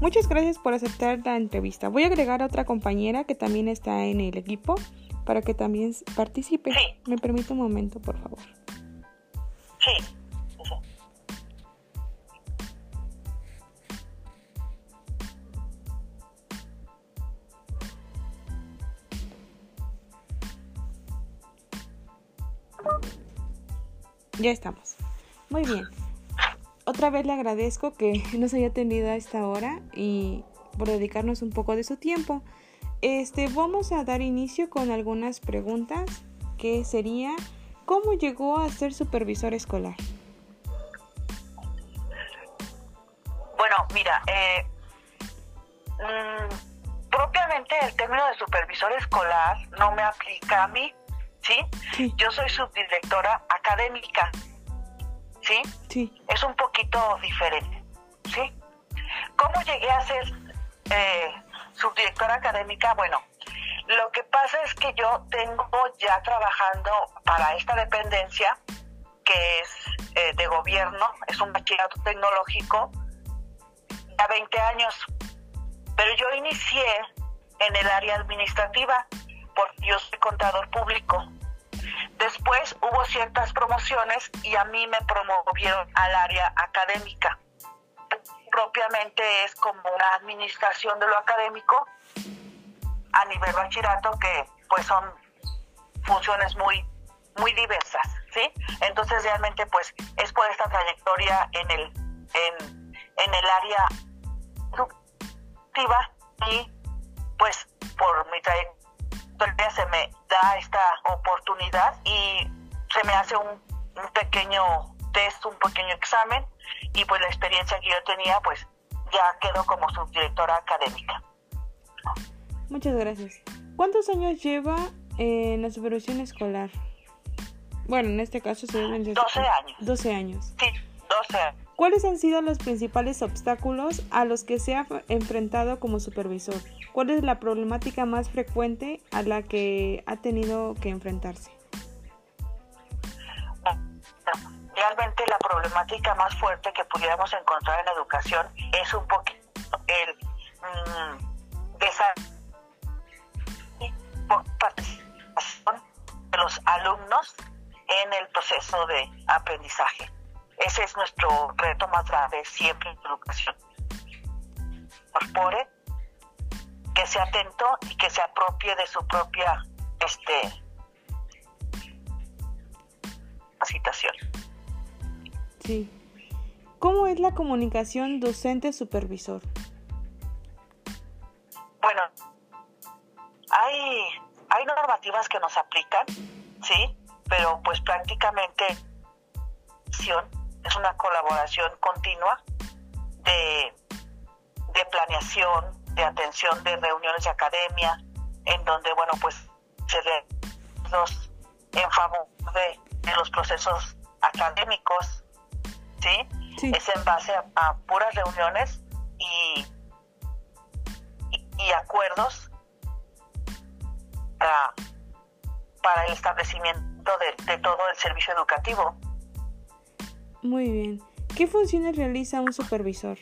Muchas gracias por aceptar la entrevista. Voy a agregar a otra compañera que también está en el equipo para que también participe. Sí. ¿Me permite un momento, por favor? Sí. Ya estamos. Muy bien. Otra vez le agradezco que nos haya atendido a esta hora y por dedicarnos un poco de su tiempo. Este, vamos a dar inicio con algunas preguntas que sería ¿cómo llegó a ser supervisor escolar? Bueno, mira, eh, mm, propiamente el término de supervisor escolar no me aplica a mí, ¿sí? Sí. Yo soy subdirectora académica, ¿sí? Sí. Es un poquito diferente, ¿sí? ¿Cómo llegué a ser eh, subdirectora académica? Bueno, lo que pasa es que yo tengo ya trabajando para esta dependencia, que es eh, de gobierno, es un bachillerato tecnológico, ya 20 años. Pero yo inicié en el área administrativa, porque yo soy contador público. Después hubo ciertas promociones y a mí me promovieron al área académica. Propiamente es como una administración de lo académico a nivel bachillerato que pues son funciones muy muy diversas, ¿sí? Entonces realmente pues es por esta trayectoria en el en, en el área educativa y pues por mi trayectoria se me da esta oportunidad y se me hace un, un pequeño test, un pequeño examen y pues la experiencia que yo tenía pues ya quedó como subdirectora académica. Muchas gracias. ¿Cuántos años lleva en la supervisión escolar? Bueno, en este caso se deben de 12 años. 12 años. Sí, 12 años. ¿Cuáles han sido los principales obstáculos a los que se ha enfrentado como supervisor? ¿Cuál es la problemática más frecuente a la que ha tenido que enfrentarse? Realmente la problemática más fuerte que pudiéramos encontrar en la educación es un poquito el mm, esa participación de los alumnos en el proceso de aprendizaje. Ese es nuestro reto más grave siempre en educación. Incorpore, que sea atento y que se apropie de su propia este, capacitación. Sí. ¿Cómo es la comunicación docente-supervisor? Bueno, hay, hay normativas que nos aplican, ¿sí? Pero pues prácticamente es una colaboración continua de, de planeación, de atención de reuniones de academia, en donde, bueno, pues se ve los en favor de, de los procesos académicos, ¿sí? Sí. Es en base a, a puras reuniones y, y, y acuerdos para, para el establecimiento de, de todo el servicio educativo. Muy bien. ¿Qué funciones realiza un supervisor?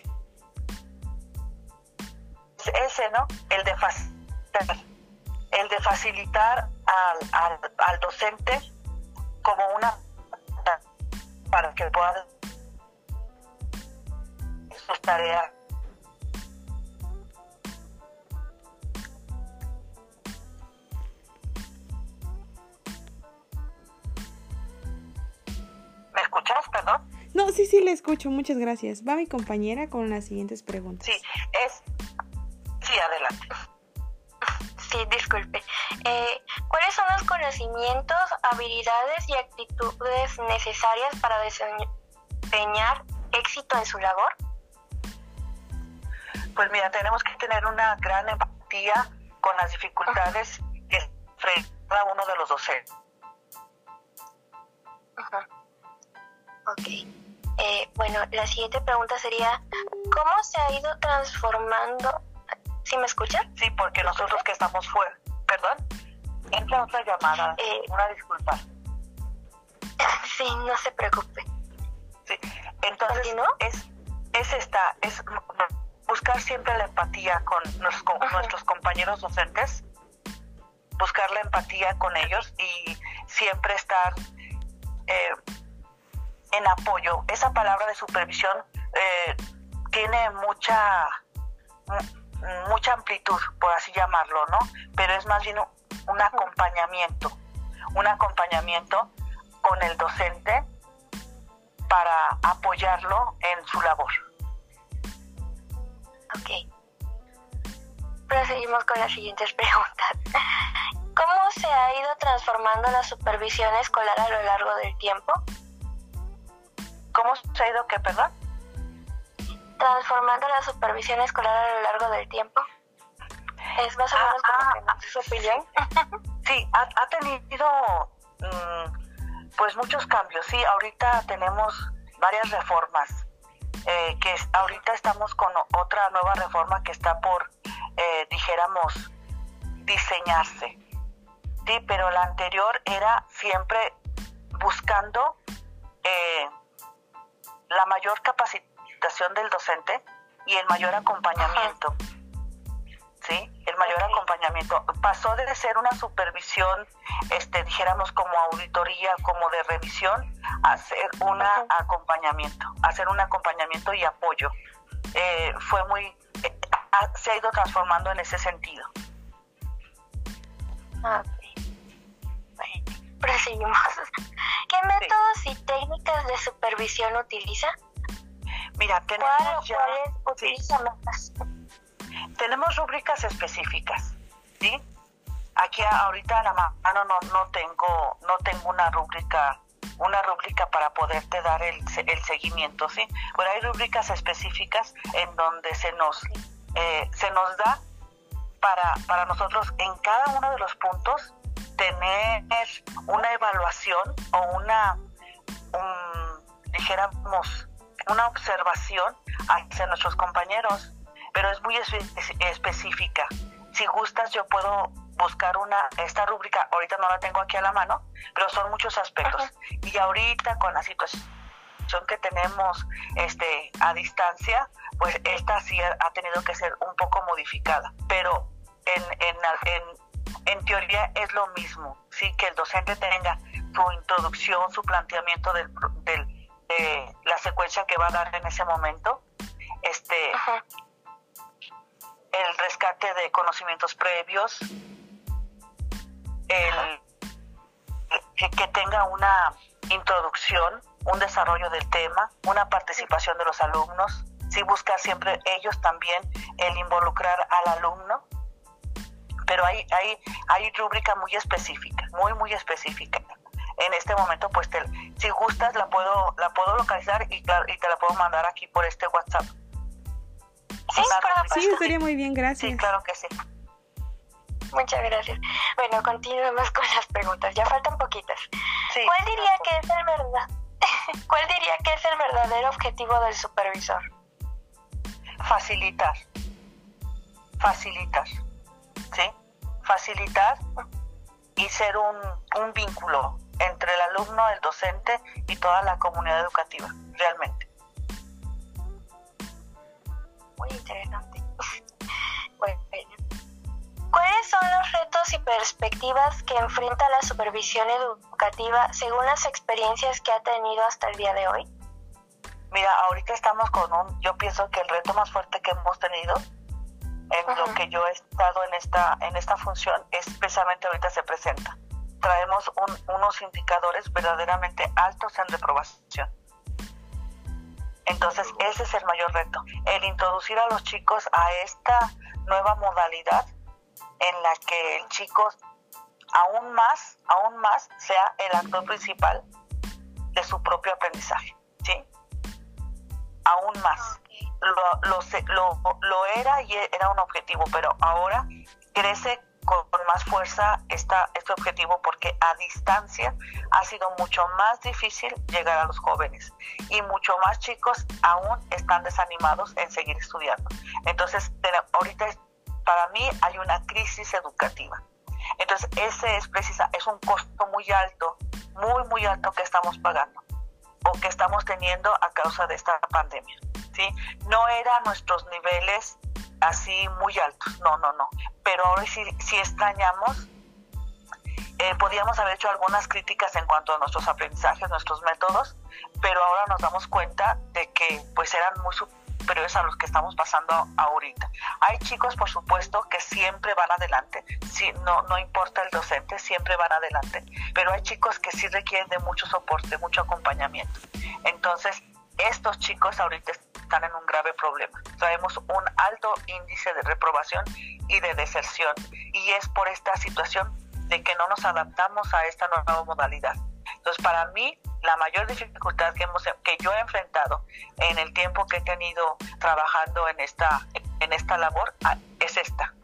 Ese, ¿no? El de facilitar, el de facilitar al, al, al docente como una para que pueda sus tareas. ¿Me escuchas, perdón? No, sí, sí, le escucho. Muchas gracias. Va mi compañera con las siguientes preguntas. Sí, es... Eh, ¿Cuáles son los conocimientos, habilidades y actitudes necesarias para desempeñar éxito en su labor? Pues mira, tenemos que tener una gran empatía con las dificultades que enfrenta uno de los docentes. Ajá. Ok. Eh, bueno, la siguiente pregunta sería, ¿cómo se ha ido transformando? ¿Sí me escuchan? Sí, porque nosotros que estamos fuera, entra otra llamada, Eh. una disculpa. Sí, no se preocupe. Sí. Entonces, es, es esta, es buscar siempre la empatía con, nuestros compañeros docentes, buscar la empatía con ellos y siempre estar eh, en apoyo. Esa palabra de supervisión eh, tiene mucha mucha amplitud, por así llamarlo, ¿no? Pero es más bien un acompañamiento, un acompañamiento con el docente para apoyarlo en su labor. Ok. Proseguimos con las siguientes preguntas. ¿Cómo se ha ido transformando la supervisión escolar a lo largo del tiempo? ¿Cómo se ha ido qué, perdón? Transformando la supervisión escolar a lo largo del tiempo. ¿Es más o menos ah, ah, su opinión? Sí, ha, tenido mm, pues muchos cambios. Sí, ahorita tenemos varias reformas. Eh, que ahorita estamos con otra nueva reforma que está por, eh, dijéramos, diseñarse Sí, pero la anterior era siempre buscando eh, la mayor capacitación del docente y el mayor acompañamiento. ¿Sí? El mayor acompañamiento. Pasó de ser una supervisión, este, dijéramos como auditoría, como de revisión, a ser un acompañamiento, a ser un acompañamiento y apoyo. Eh, fue muy, eh, se ha ido transformando en ese sentido. Ah, Proseguimos. ¿Qué métodos y técnicas de supervisión utiliza? Mira, tenemos ya, Tenemos rúbricas específicas, ¿sí? Aquí ahorita a la mano no, no tengo no tengo una rúbrica una rúbrica para poderte dar el, el seguimiento, ¿sí? Pero hay rúbricas específicas en donde se nos eh, se nos da para, para nosotros en cada uno de los puntos tener una evaluación o una, dijéramos, una observación hacia nuestros compañeros, pero es muy específica. Si gustas, yo puedo buscar una, esta rúbrica, ahorita no la tengo aquí a la mano, pero son muchos aspectos. Y ahorita con la situación que tenemos este, a distancia, pues esta sí ha tenido que ser un poco modificada, pero en, en, en en teoría es lo mismo, sí, que el docente tenga su introducción, su planteamiento del, de la secuencia que va a dar en ese momento, este, el rescate de conocimientos previos, el, que tenga una introducción, un desarrollo del tema, una participación de los alumnos, sí buscar siempre ellos también el involucrar al alumno pero hay, hay, hay rúbrica muy específica, muy, muy específica. En este momento, pues, si gustas, la puedo, la puedo localizar y, y te la puedo mandar aquí por este WhatsApp. Sí, sí, estaría muy bien, gracias. Sí, claro que sí. Muchas gracias. Bueno, continuemos con las preguntas. Ya faltan poquitas. ¿Cuál diría que es el verdad? ¿Cuál diría que es el verdadero objetivo del supervisor? Facilitar. Facilitar. ¿Sí? Facilitar y ser un, un vínculo entre el alumno, el docente y toda la comunidad educativa, realmente. Muy interesante. ¿Cuáles son los retos y perspectivas que enfrenta la supervisión educativa según las experiencias que ha tenido hasta el día de hoy? Mira, ahorita estamos con un, yo pienso que el reto más fuerte que hemos tenido en lo que yo he estado en esta, en esta función, especialmente ahorita se presenta. Traemos unos indicadores verdaderamente altos en reprobación. Entonces, ese es el mayor reto, el introducir a los chicos a esta nueva modalidad en la que el chico aún más, aún más sea el actor principal de su propio aprendizaje, ¿sí? Aún más lo, lo, lo, era y era un objetivo, pero ahora crece con, más fuerza esta, este objetivo porque a distancia ha sido mucho más difícil llegar a los jóvenes y mucho más chicos aún están desanimados en seguir estudiando. Entonces, ahorita para mí hay una crisis educativa. Entonces, ese es precisa, es un costo muy alto, muy, muy alto que estamos pagando o que estamos teniendo a causa de esta pandemia. ¿sí? No eran nuestros niveles así muy altos, no, no, no. Pero ahora sí, sí extrañamos, eh, podíamos haber hecho algunas críticas en cuanto a nuestros aprendizajes, nuestros métodos, pero ahora nos damos cuenta de que pues eran muy a los que estamos pasando ahorita. Hay chicos, por supuesto, que siempre van adelante, si, no, no importa el docente, siempre van adelante, pero hay chicos que sí requieren de mucho soporte, mucho acompañamiento. Entonces, estos chicos ahorita están en un grave problema. Traemos un alto índice de reprobación y de deserción y es por esta situación de que no nos adaptamos a esta nueva modalidad. Entonces, para mí, la mayor dificultad que, hemos, que yo he enfrentado en el tiempo que he tenido trabajando en esta, en esta labor ah, es esta.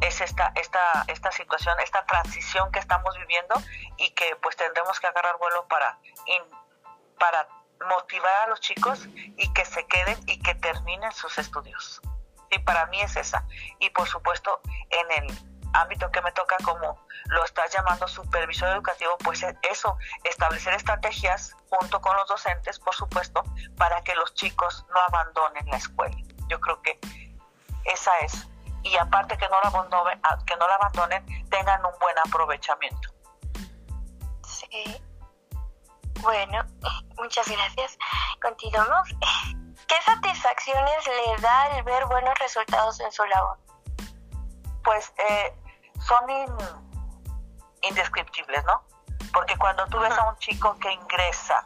Es esta, esta, esta situación, esta transición que estamos viviendo y que pues tendremos que agarrar vuelo para, para motivar a los chicos y que se queden y que terminen sus estudios. Y para mí es esa. Y por supuesto, en el ámbito que me toca, como lo estás llamando supervisor educativo, pues eso, establecer estrategias junto con los docentes, por supuesto, para que los chicos no abandonen la escuela. Yo creo que esa es. Y aparte que no la abandonen, que no la abandonen tengan un buen aprovechamiento. Sí. Bueno, muchas gracias. Continuamos. ¿Qué satisfacciones le da el ver buenos resultados en su labor? Pues eh, son indescriptibles, ¿no? Porque cuando tú ves a un chico que ingresa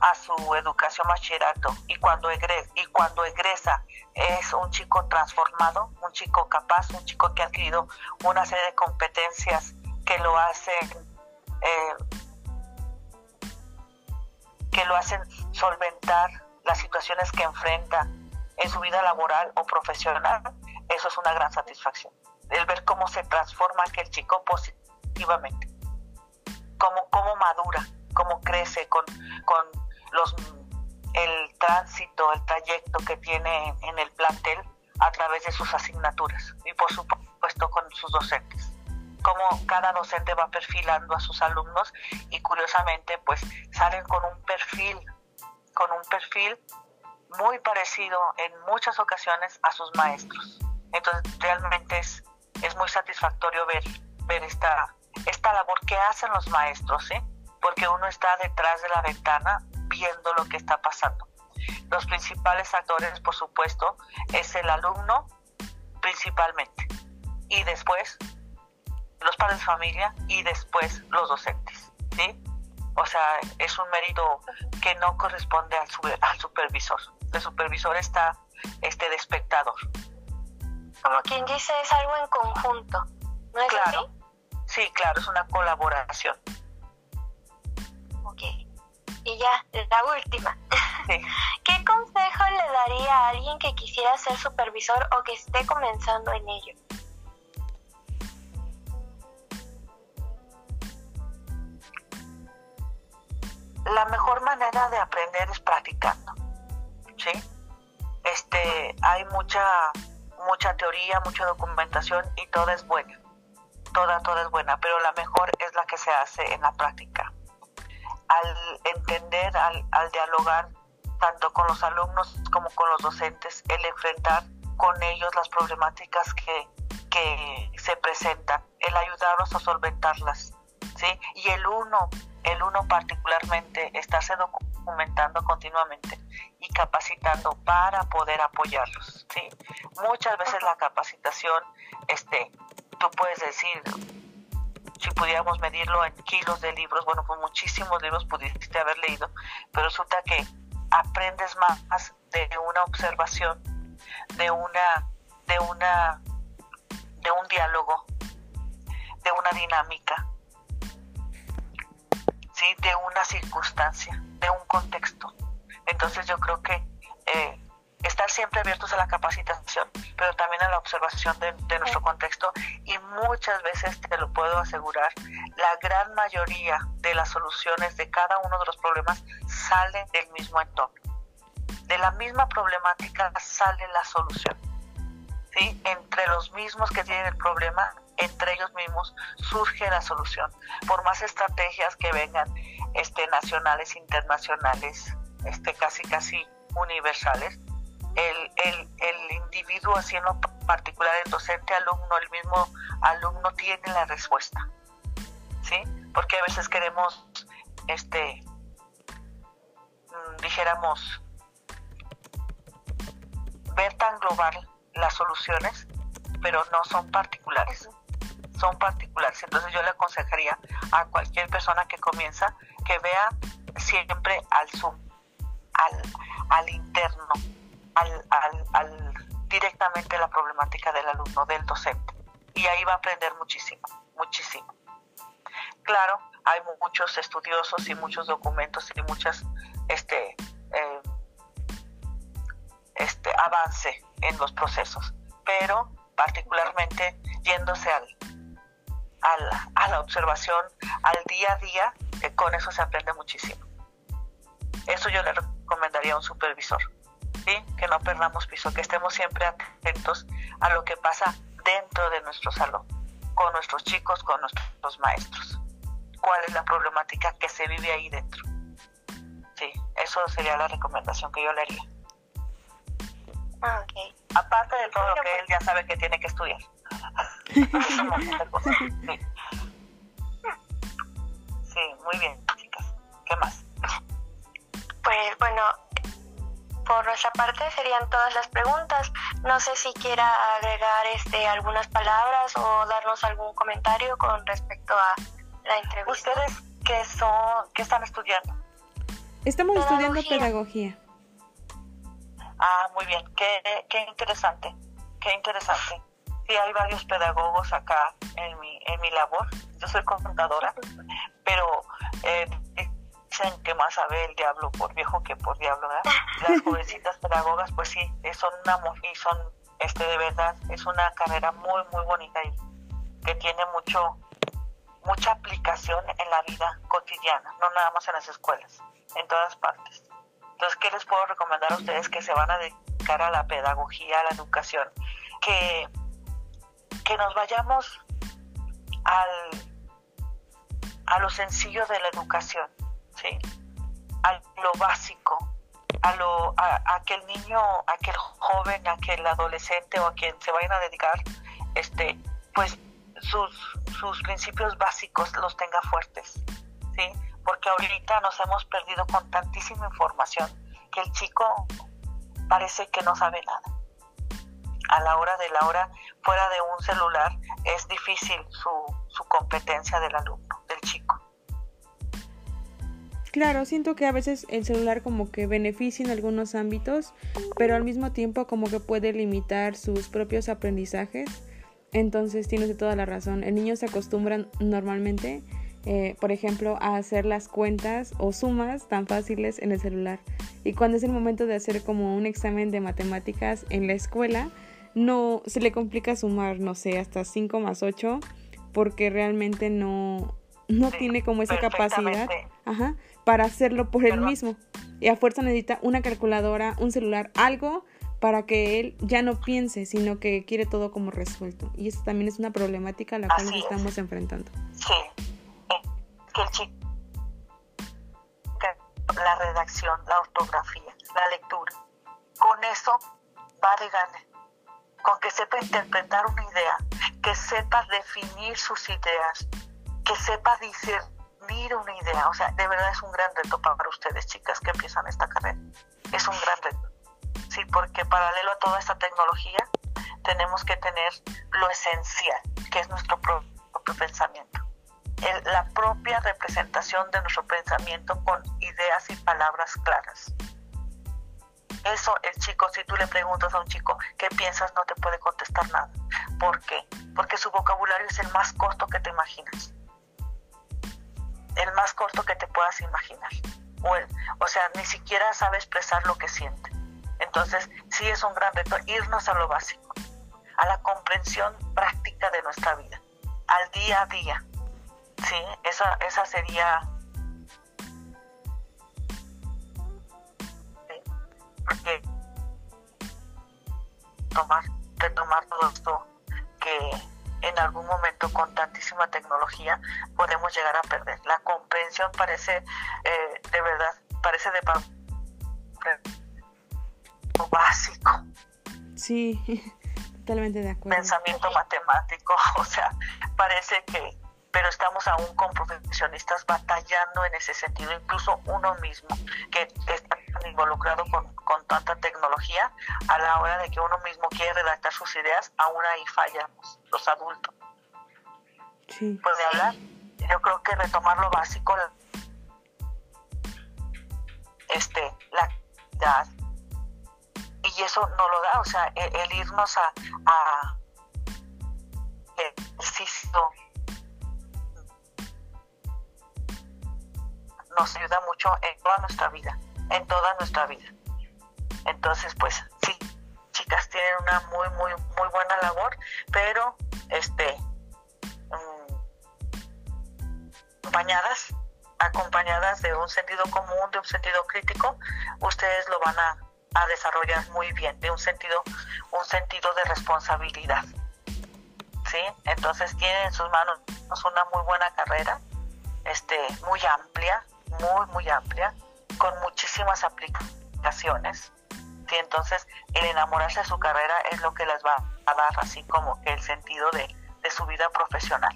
a su educación bachillerato y cuando egresa, y cuando egresa es un chico transformado, un chico capaz, un chico que ha adquirido una serie de competencias que lo hacen eh, que lo hacen solventar las situaciones que enfrenta en su vida laboral o profesional, eso es una gran satisfacción. El ver cómo se transforma aquel chico positivamente, cómo, cómo madura, cómo crece con, con los, el tránsito, el trayecto que tiene en el plantel a través de sus asignaturas y por supuesto con sus docentes cómo cada docente va perfilando a sus alumnos y curiosamente pues salen con un perfil, con un perfil muy parecido en muchas ocasiones a sus maestros. Entonces realmente es, es muy satisfactorio ver, ver esta, esta labor que hacen los maestros, ¿eh? porque uno está detrás de la ventana viendo lo que está pasando. Los principales actores, por supuesto, es el alumno principalmente y después los padres de familia y después los docentes, ¿sí? O sea, es un mérito que no corresponde al, al supervisor. El supervisor está este, de espectador. Como quien dice, es algo en conjunto, ¿no es claro. Sí, claro, es una colaboración. Ok. Y ya, la última. Sí. ¿Qué consejo le daría a alguien que quisiera ser supervisor o que esté comenzando en ello? la mejor manera de aprender es practicando, ¿sí? Este, hay mucha, mucha teoría, mucha documentación y toda es buena, toda, toda es buena, pero la mejor es la que se hace en la práctica. Al entender, al, al dialogar tanto con los alumnos como con los docentes, el enfrentar con ellos las problemáticas que, que se presentan, el ayudarlos a solventarlas, ¿sí? Y el uno el uno particularmente estarse documentando continuamente y capacitando para poder apoyarlos. ¿sí? Muchas veces la capacitación, este, tú puedes decir, si pudiéramos medirlo en kilos de libros, bueno, pues muchísimos libros pudiste haber leído, pero resulta que aprendes más de una observación, de una, de una, de un diálogo, de una dinámica, de una circunstancia, de un contexto. Entonces yo creo que eh, estar siempre abiertos a la capacitación, pero también a la observación de, nuestro contexto y muchas veces, te lo puedo asegurar, la gran mayoría de las soluciones de cada uno de los problemas salen del mismo entorno. De la misma problemática sale la solución. ¿sí? Entre los mismos que tienen el problema entre ellos mismos surge la solución. Por más estrategias que vengan este, nacionales, internacionales, este, casi casi universales, el, el, el individuo, así en particular, el docente, alumno, el mismo alumno tiene la respuesta. ¿Sí? Porque a veces queremos, este, mm, dijéramos, ver tan global las soluciones, pero no son particulares. Son particulares. Entonces yo le aconsejaría a cualquier persona que comienza que vea siempre al zoom, al, al interno, al, al, directamente la problemática del alumno, del docente. Y ahí va a aprender muchísimo, muchísimo. Claro, hay muchos estudiosos y muchos documentos y muchas este, eh, este avance en los procesos, pero particularmente yéndose al, al, a la observación, al día a día, que con eso se aprende muchísimo. Eso yo le recomendaría a un supervisor, ¿sí? que no perdamos piso, que estemos siempre atentos a lo que pasa dentro de nuestro salón, con nuestros chicos, con nuestros maestros. ¿Cuál es la problemática que se vive ahí dentro? Sí, eso sería la recomendación que yo le haría. Okay. Aparte de todo lo que él ya sabe que tiene que estudiar. Sí. sí, muy bien, chicas. ¿Qué más? Pues bueno, por nuestra parte serían todas las preguntas. No sé si quiera agregar este algunas palabras o darnos algún comentario con respecto a la entrevista. ¿Ustedes qué son, qué están estudiando? Estamos estudiando pedagogía. Ah, muy bien, qué, qué interesante, qué interesante. Sí, hay varios pedagogos acá en mi, en mi labor. Yo soy contadora, pero eh, dicen que más sabe el diablo por viejo que por diablo, ¿verdad? Las jovencitas pedagogas, pues sí, son una y son, este, de verdad, es una carrera muy, muy bonita y que tiene mucho, mucha aplicación en la vida cotidiana, no nada más en las escuelas, en todas partes. Entonces, ¿qué les puedo recomendar a ustedes que se van a dedicar a la pedagogía, a la educación? Que, que nos vayamos al, a lo sencillo de la educación, ¿sí? a lo básico, a, lo, a, que el niño, a que el joven, a que el adolescente o a quien se vayan a dedicar, este, pues sus, sus principios básicos los tenga fuertes, ¿sí? porque ahorita nos hemos perdido con tantísima información que el chico parece que no sabe nada. A la hora de la hora, fuera de un celular, es difícil su, su competencia del alumno, del chico. Claro, siento que a veces el celular como que beneficia en algunos ámbitos, pero al mismo tiempo como que puede limitar sus propios aprendizajes. Entonces tienes toda la razón. El niño se acostumbra normalmente eh, por ejemplo, a hacer las cuentas o sumas tan fáciles en el celular. Y cuando es el momento de hacer como un examen de matemáticas en la escuela, no se le complica sumar, no sé, hasta 5 más 8, porque realmente no, no tiene como esa capacidad ajá, para hacerlo por él mismo. Y a fuerza necesita una calculadora, un celular, algo para que él ya no piense, sino que quiere todo como resuelto. Y eso también es una problemática a la cual nos estamos enfrentando. Sí, que el chico la redacción, la ortografía, la lectura. Con eso va de gane. Con que sepa interpretar una idea, que sepa definir sus ideas, que sepa discernir una idea. O sea, de verdad es un gran reto para ustedes, chicas, que empiezan esta carrera. Es un gran reto. Sí, porque paralelo a toda esta tecnología, tenemos que tener lo esencial, que es nuestro propio pensamiento la propia representación de nuestro pensamiento con ideas y palabras claras. Eso el chico, si tú le preguntas a un chico qué piensas, no te puede contestar nada. ¿Por qué? Porque su vocabulario es el más corto que te imaginas. El más corto que te puedas imaginar. O, o sea, ni siquiera sabe expresar lo que siente. Entonces, sí es un gran reto irnos a lo básico, a la comprensión práctica de nuestra vida, al día a día Sí, esa, esa sería... porque tomar, retomar todo esto que en algún momento con tantísima tecnología podemos llegar a perder. La comprensión parece, eh, de verdad, parece de lo básico, Sí, totalmente de acuerdo. Pensamiento matemático, o sea, parece que, pero estamos aún con profesionistas batallando en ese sentido, incluso uno mismo, que está involucrado con, con tanta tecnología, a la hora de que uno mismo quiere redactar sus ideas, aún ahí fallamos, los adultos. Sí. Puede hablar, yo creo que retomar lo básico, este, la y eso no lo da, o sea, el, el irnos a, a nos ayuda mucho en toda nuestra vida, en toda nuestra vida. Entonces, pues sí, chicas tienen una muy, muy, muy buena labor, pero este mm, acompañadas, acompañadas de un sentido común, de un sentido crítico, ustedes lo van a, a desarrollar muy bien, de un sentido, un sentido de responsabilidad. ¿Sí? Entonces tienen en sus manos una muy buena carrera, este, muy amplia, muy, muy amplia, con muchísimas aplicaciones. ¿sí? Entonces, el enamorarse de su carrera es lo que les va a dar así como el sentido de, de su vida profesional.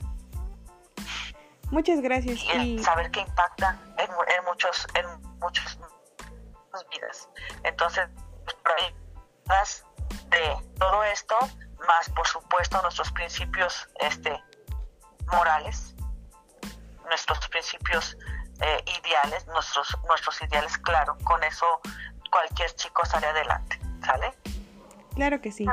Muchas gracias. Y el Y saber que impacta en, en muchos, en muchos muchas vidas. Entonces, más de todo esto, más por supuesto nuestros principios este, morales, nuestros principios eh, ideales, nuestros, nuestros ideales, claro, con eso cualquier chico sale adelante, ¿sale? claro que sí.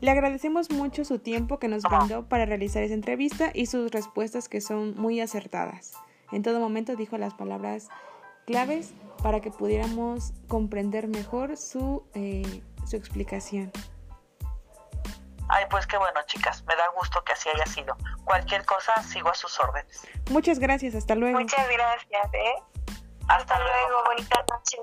Le agradecemos mucho su tiempo que nos brindó para realizar esa entrevista y sus respuestas que son muy acertadas. En todo momento dijo las palabras claves para que pudiéramos comprender mejor su, eh, su explicación. Ay, pues qué bueno, chicas, me da gusto que así haya sido. Cualquier cosa, sigo a sus órdenes. Muchas gracias, hasta luego. Muchas gracias, ¿eh? Hasta, Hasta luego, bonita noche.